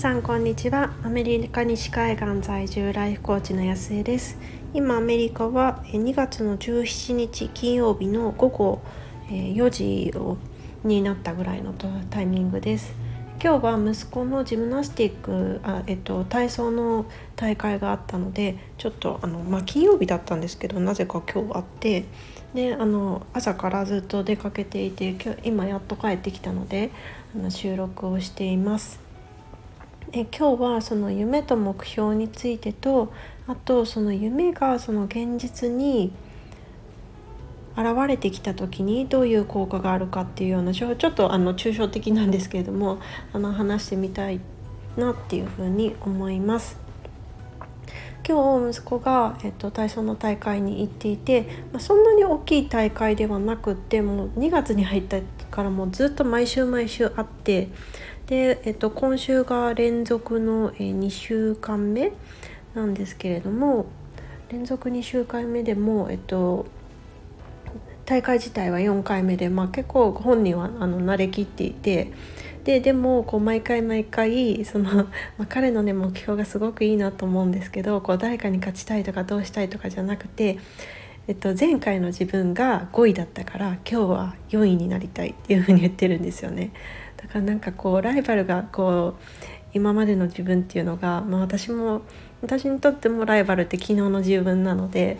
さんこんにちは。アメリカ西海岸在住ライフコーチの安江です。今アメリカは2月の17日金曜日の午後4時になったぐらいのタイミングです。今日は息子のジムナスティックあ、えっと、体操の大会があったのでちょっとあの、まあ、金曜日だったんですけどなぜか今日あってであの朝からずっと出かけていて今日今やっと帰ってきたのであの収録をしています。え今日はその夢と目標についてとあとその夢がその現実に現れてきた時にどういう効果があるかっていうようなちょっとあの抽象的なんですけれどもあの話してみたいなっていうふうに思います。今日息子が、えっと、体操の大会に行っていて、まあ、そんなに大きい大会ではなくってもう2月に入ったからもうずっと毎週毎週あってで、えっと、今週が連続の、2週間目なんですけれども連続2週間目でも、えっと、大会自体は4回目で、まあ、結構本人はあの慣れきっていてででもこう毎回毎回その、まあ、彼のね目標がすごくいいなと思うんですけどこう誰かに勝ちたいとかどうしたいとかじゃなくて、えっと、前回の自分が5位だったから今日は4位になりたいっていうふうに言ってるんですよね。だからなんかこうライバルがこう今までの自分っていうのが、まあ、私も私にとってもライバルって昨日の自分なので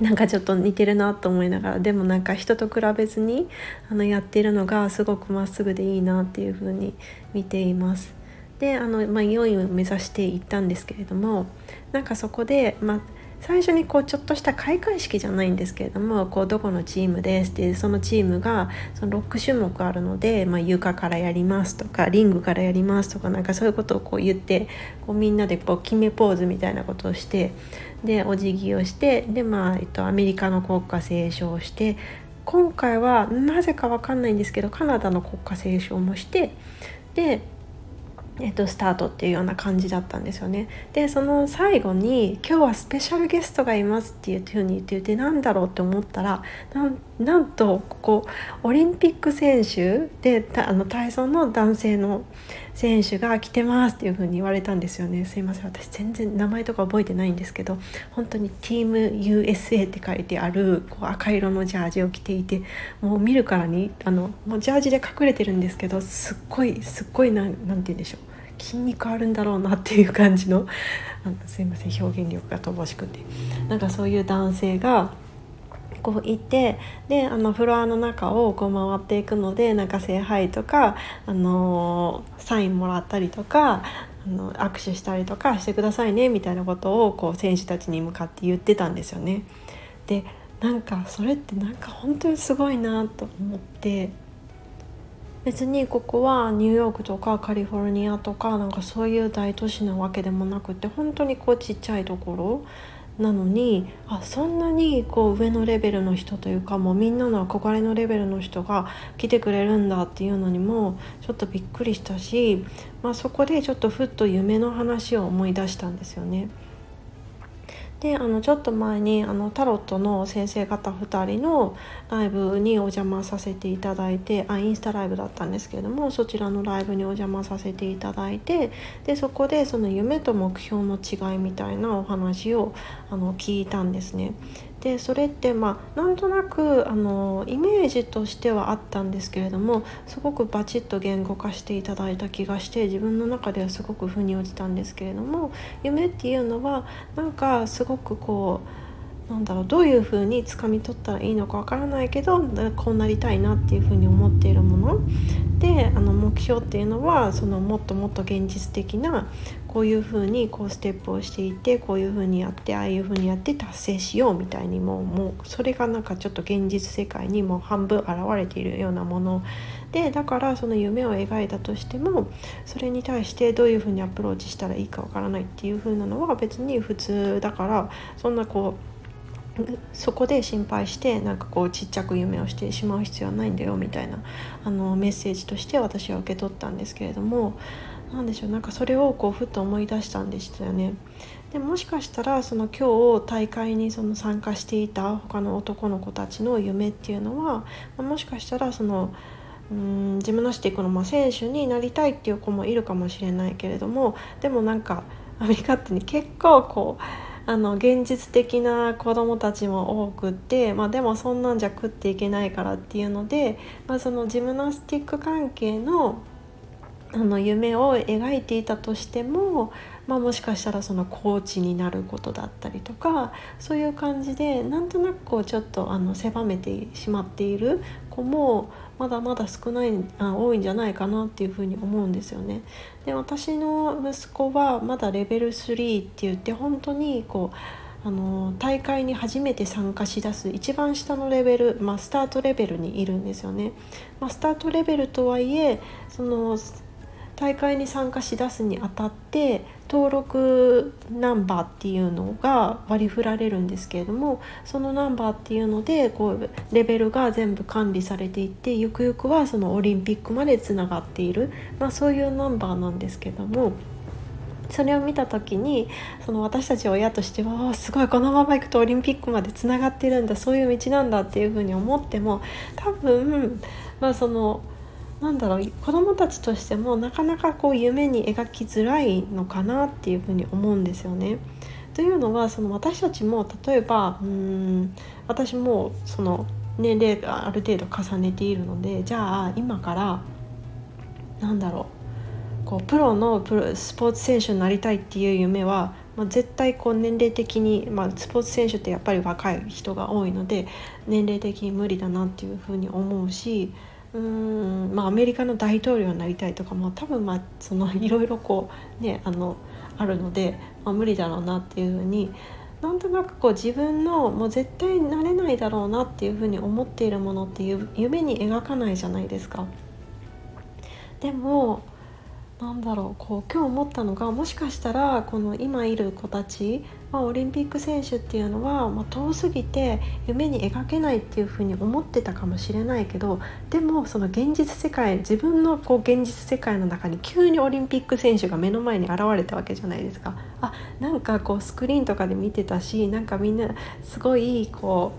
なんかちょっと似てるなと思いながらでもなんか人と比べずにあのやってるのがすごくまっすぐでいいなっていうふうに見ています。であの、まあ、4位を目指していったんですけれどもなんかそこで、まあ、最初にこうちょっとした開会式じゃないんですけれどもこうどこのチームですってそのチームがその6種目あるので、まあ、床からやりますとかリングからやりますとかなんかそういうことをこう言ってこうみんなでこう決めポーズみたいなことをしてでお辞儀をしてで、まあえっと、アメリカの国歌斉唱をして今回はなぜか分かんないんですけどカナダの国歌斉唱もしてでえっと、スタートっていうような感じだったんですよね。でその最後に「今日はスペシャルゲストがいます」っていうふうに言っててなんだろうって思ったらなんとここオリンピック選手であの体操の男性の選手が来てますっていうふうに言われたんですよね。すいません。私全然名前とか覚えてないんですけど本当に「ティーム USA」って書いてあるこう赤色のジャージを着ていてもう見るからにあのもうジャージで隠れてるんですけどすっごいすっごいなんて言うんでしょう。筋肉あるんだろうなっていう感じのあのすいません表現力が乏しくてなんかそういう男性がこう行ってであのフロアの中をこう回っていくのでなんか聖杯とか、あのサインもらったりとかあの握手したりとかしてくださいねみたいなことをこう選手たちに向かって言ってたんですよね。でなんかそれってなんか本当にすごいなと思って別にここはニューヨークとかカリフォルニアとかなんかそういう大都市なわけでもなくて本当にこうちっちゃいところなのにあそんなにこう上のレベルの人というかもうみんなの憧れのレベルの人が来てくれるんだっていうのにもちょっとびっくりしたし、まあ、そこでちょっとふっと夢の話を思い出したんですよね。であのちょっと前にあのタロットの先生方2人のライブにお邪魔させていただいてあインスタライブだったんですけれどもそちらのライブにお邪魔させていただいてでそこでその夢と目標の違いみたいなお話をあの聞いたんですね。でそれってまあなんとなくあのイメージとしてはあったんですけれどもすごくバチッと言語化していただいた気がして自分の中ではすごく腑に落ちたんですけれども夢っていうのはなんかすごくこうなんだろうどういうふうに掴み取ったらいいのかわからないけどこうなりたいなっていうふうに思っているもの。であの目標っていうのはそのもっともっと現実的なこういうふうにこうステップをしていてこういうふうにやってああいうふうにやって達成しようみたいにもうもうそれがなんかちょっと現実世界にもう半分現れているようなものでだからその夢を描いたとしてもそれに対してどういうふうにアプローチしたらいいかわからないっていうふうなのは別に普通だからそんなこうそこで心配してなんかこうちっちゃく夢をしてしまう必要はないんだよみたいなあのメッセージとして私は受け取ったんですけれども何でしょうなんかそれをこうふっと思い出したんでしたよね。でもしかしたらその今日大会にその参加していた他の男の子たちの夢っていうのはもしかしたらそのうんジムナスティックのまあ選手になりたいっていう子もいるかもしれないけれどもでもなんかアメリカってに結構こうあの現実的な子どもたちも多くって、まあ、でもそんなんじゃ食っていけないからっていうので、まあ、そのジムナスティック関係のあの夢を描いていたとしても、まあ、もしかしたらそのコーチになることだったりとかそういう感じでなんとなくこうちょっとあの狭めてしまっている子もまだまだ少ないあ多いんじゃないかなっていうふうに思うんですよね。で私の息子はまだレベル3って言って本当にこうあの大会に初めて参加しだす一番下のレベル、まあ、スタートレベルにいるんですよね。まあ、スタートレベルとはいえその大会に参加しだすにあたって登録ナンバーっていうのが割り振られるんですけれどもそのナンバーっていうのでこうレベルが全部管理されていってゆくゆくはそのオリンピックまでつながっている、まあ、そういうナンバーなんですけども。それを見た時にその私たち親としてはすごいこのままいくとオリンピックまでつながってるんだそういう道なんだっていうふうに思っても多分まあそのなんだろう子どもたちとしてもなかなかこう夢に描きづらいのかなっていうふうに思うんですよね。というのはその私たちも例えばうん私もその年齢がある程度重ねているのでじゃあ今からなんだろうこうプロのプロスポーツ選手になりたいっていう夢は、まあ、絶対こう年齢的に、まあ、スポーツ選手ってやっぱり若い人が多いので年齢的に無理だなっていうふうに思うしうんまあアメリカの大統領になりたいとかも多分まあそのいろいろこうねあのあるので、まあ、無理だろうなっていうふうになんとなくこう自分のもう絶対なれないだろうなっていうふうに思っているものっていう夢に描かないじゃないですか。でもなんだろうこう今日思ったのがもしかしたらこの今いる子たち、まあ、オリンピック選手っていうのは、まあ、遠すぎて夢に描けないっていうふうに思ってたかもしれないけどでもその現実世界自分のこう現実世界の中に急にオリンピック選手が目の前に現れたわけじゃないですか。あなんかこうスクリーンとかで見てたしなんかみんなすごいこ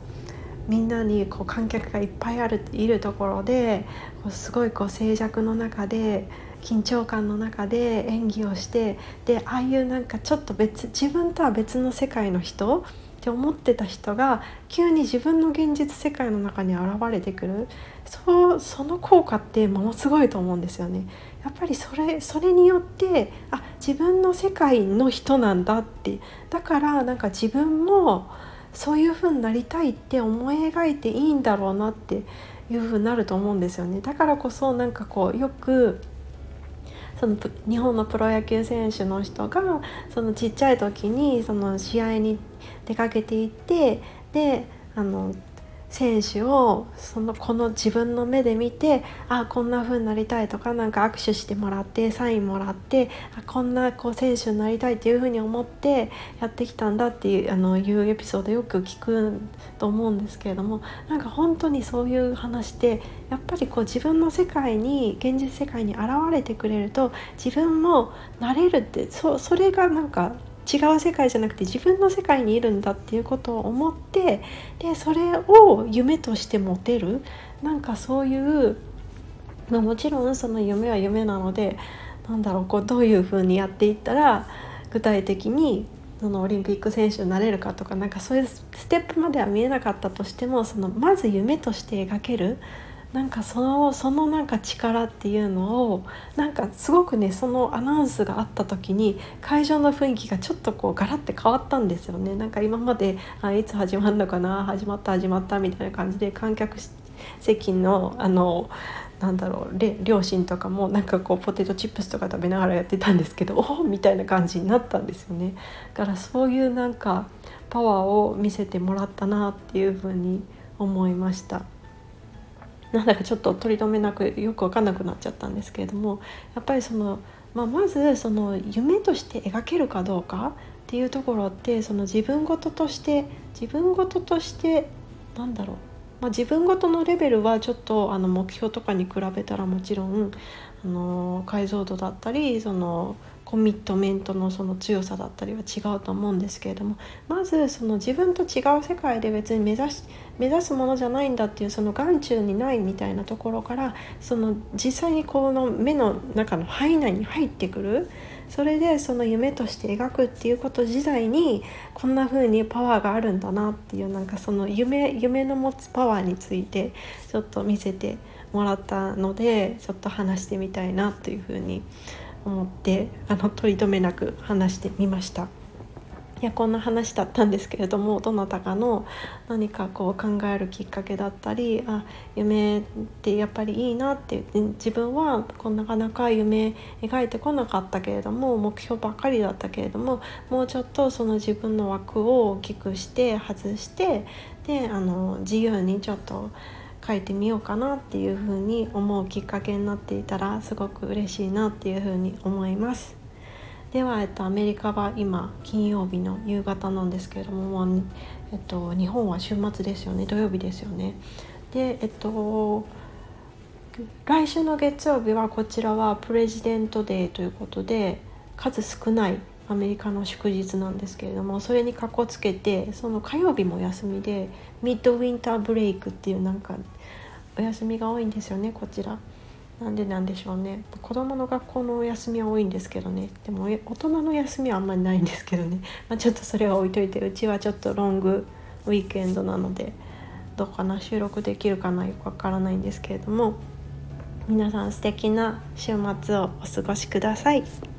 うみんなにこう観客がいっぱいあるいるところですごいこう静寂の中で緊張感の中で演技をしてでああいうなんかちょっと別自分とは別の世界の人って思ってた人が急に自分の現実世界の中に現れてくるそうその効果ってものすごいと思うんですよね。やっぱりそれそれによってあ自分の世界の人なんだってだからなんか自分もそういう風になりたいって思い描いていいんだろうなっていう風になると思うんですよね。だからこそなんかこうよくその日本のプロ野球選手の人がそのちっちゃい時にその試合に出かけていってであの選手をそのこの自分の目で見てあこんな風になりたいとかなんか握手してもらってサインもらってあこんなこう選手になりたいっていう風に思ってやってきたんだっていうあのいうエピソードよく聞くと思うんですけれどもなんか本当にそういう話ってやっぱりこう自分の世界に現実世界に現れてくれると自分もなれるってそそれがなんか違う世界じゃなくて自分の世界にいるんだっていうことを思ってでそれを夢として持てるなんかそういう、まあ、もちろんその夢は夢なのでなんだろうこうどういうふうにやっていったら具体的にそのオリンピック選手になれるかとかなんかそういうステップまでは見えなかったとしてもそのまず夢として描けるなんかそのそのなんか力っていうのをなんかすごくねそのアナウンスがあった時に会場の雰囲気がちょっとこうガラッて変わったんですよねなんか今まであいつ始まるのかな始まった始まったみたいな感じで観客席のあのなんだろう両親とかもなんかこうポテトチップスとか食べながらやってたんですけど おおみたいな感じになったんですよねだからそういうなんかパワーを見せてもらったなっていうふうに思いました。なんだかちょっと取り留めなくよく分かんなくなっちゃったんですけれどもやっぱりその、まあ、まずその夢として描けるかどうかっていうところってその自分事として自分事としてなんだろう、まあ、自分事のレベルはちょっとあの目標とかに比べたらもちろんあの解像度だったりそのコミットメントのその強さだったりは違うと思うんですけれどもまずその自分と違う世界で別に目指し目指すものじゃないんだっていうその眼中にないみたいなところからその実際にこの目の中の範囲内に入ってくる。それでその夢として描くっていうこと自体にこんな風にパワーがあるんだなっていうなんかその夢夢の持つパワーについてちょっと見せてもらったのでちょっと話してみたいなという風に思ってあの取り留めなく話してみました。いやこんな話だったんですけれどもどなたかの何かこう考えるきっかけだったりあ夢ってやっぱりいいなって自分はこなかなか夢描いてこなかったけれども目標ばっかりだったけれどももうちょっとその自分の枠を大きくして外してであの自由にちょっと書いてみようかなっていうふうに思うきっかけになっていたらすごく嬉しいなっていうふうに思います。では、えっと、アメリカは今金曜日の夕方なんですけれども、まあ、えっと、日本は週末ですよね土曜日ですよね。でえっと来週の月曜日はこちらはプレジデントデーということで数少ないアメリカの祝日なんですけれどもそれにかこつけてその火曜日も休みでミッドウィンターブレイクっていうなんかお休みが多いんですよねこちら。なんでなんでしょうね子供の学校のお休みは多いんですけどねでも大人の休みはあんまりないんですけどね、まあ、ちょっとそれは置いといてうちはちょっとロングウィークエンドなのでどうかな収録できるかなよくわからないんですけれども皆さん素敵な週末をお過ごしください。